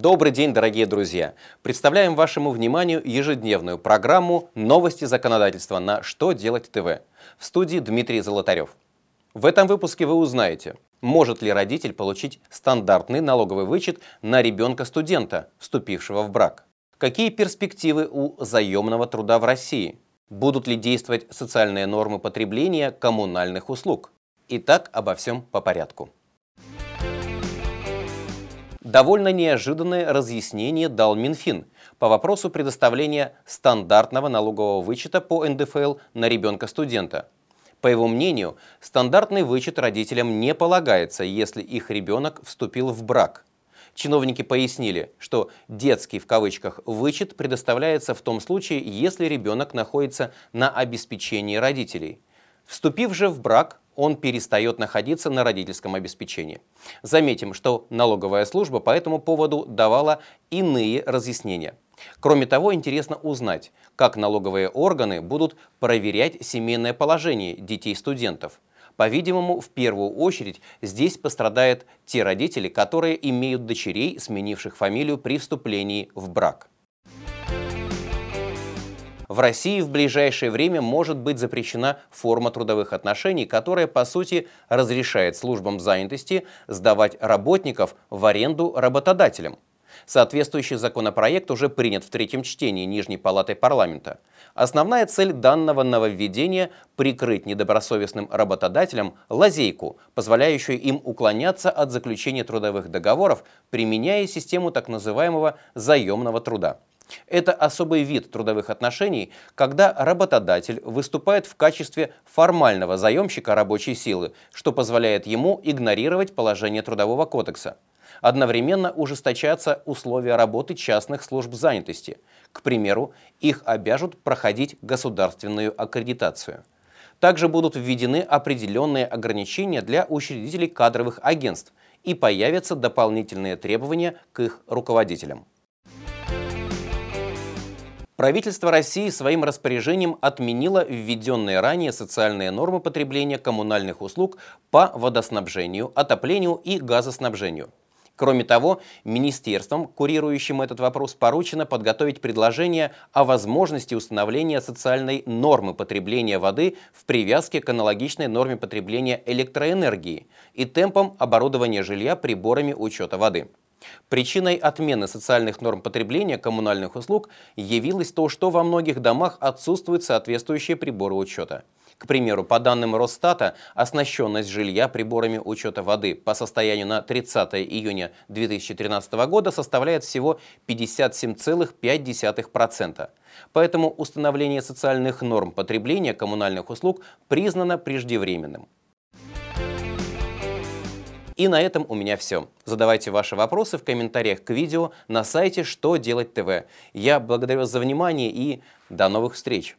Добрый день, дорогие друзья! Представляем вашему вниманию ежедневную программу «Новости законодательства» на «Что делать ТВ» в студии Дмитрий Золотарев. В этом выпуске вы узнаете, может ли родитель получить стандартный налоговый вычет на ребенка-студента, вступившего в брак, какие перспективы у заемного труда в России, будут ли действовать социальные нормы потребления коммунальных услуг. Итак, обо всем по порядку. Довольно неожиданное разъяснение дал Минфин по вопросу предоставления стандартного налогового вычета по НДФЛ на ребенка-студента. По его мнению, стандартный вычет родителям не полагается, если их ребенок вступил в брак. Чиновники пояснили, что «детский» в кавычках вычет предоставляется в том случае, если ребенок находится на обеспечении родителей. Вступив же в брак, он перестает находиться на родительском обеспечении. Заметим, что налоговая служба по этому поводу давала иные разъяснения. Кроме того, интересно узнать, как налоговые органы будут проверять семейное положение детей студентов. По-видимому, в первую очередь здесь пострадают те родители, которые имеют дочерей, сменивших фамилию при вступлении в брак. В России в ближайшее время может быть запрещена форма трудовых отношений, которая, по сути, разрешает службам занятости сдавать работников в аренду работодателям. Соответствующий законопроект уже принят в третьем чтении Нижней Палатой парламента. Основная цель данного нововведения – прикрыть недобросовестным работодателям лазейку, позволяющую им уклоняться от заключения трудовых договоров, применяя систему так называемого заемного труда. Это особый вид трудовых отношений, когда работодатель выступает в качестве формального заемщика рабочей силы, что позволяет ему игнорировать положение Трудового кодекса. Одновременно ужесточатся условия работы частных служб занятости. К примеру, их обяжут проходить государственную аккредитацию. Также будут введены определенные ограничения для учредителей кадровых агентств и появятся дополнительные требования к их руководителям. Правительство России своим распоряжением отменило введенные ранее социальные нормы потребления коммунальных услуг по водоснабжению, отоплению и газоснабжению. Кроме того, министерством, курирующим этот вопрос, поручено подготовить предложение о возможности установления социальной нормы потребления воды в привязке к аналогичной норме потребления электроэнергии и темпам оборудования жилья приборами учета воды. Причиной отмены социальных норм потребления коммунальных услуг явилось то, что во многих домах отсутствуют соответствующие приборы учета. К примеру, по данным Росстата, оснащенность жилья приборами учета воды по состоянию на 30 июня 2013 года составляет всего 57,5%. Поэтому установление социальных норм потребления коммунальных услуг признано преждевременным. И на этом у меня все. Задавайте ваши вопросы в комментариях к видео на сайте «Что делать ТВ». Я благодарю вас за внимание и до новых встреч!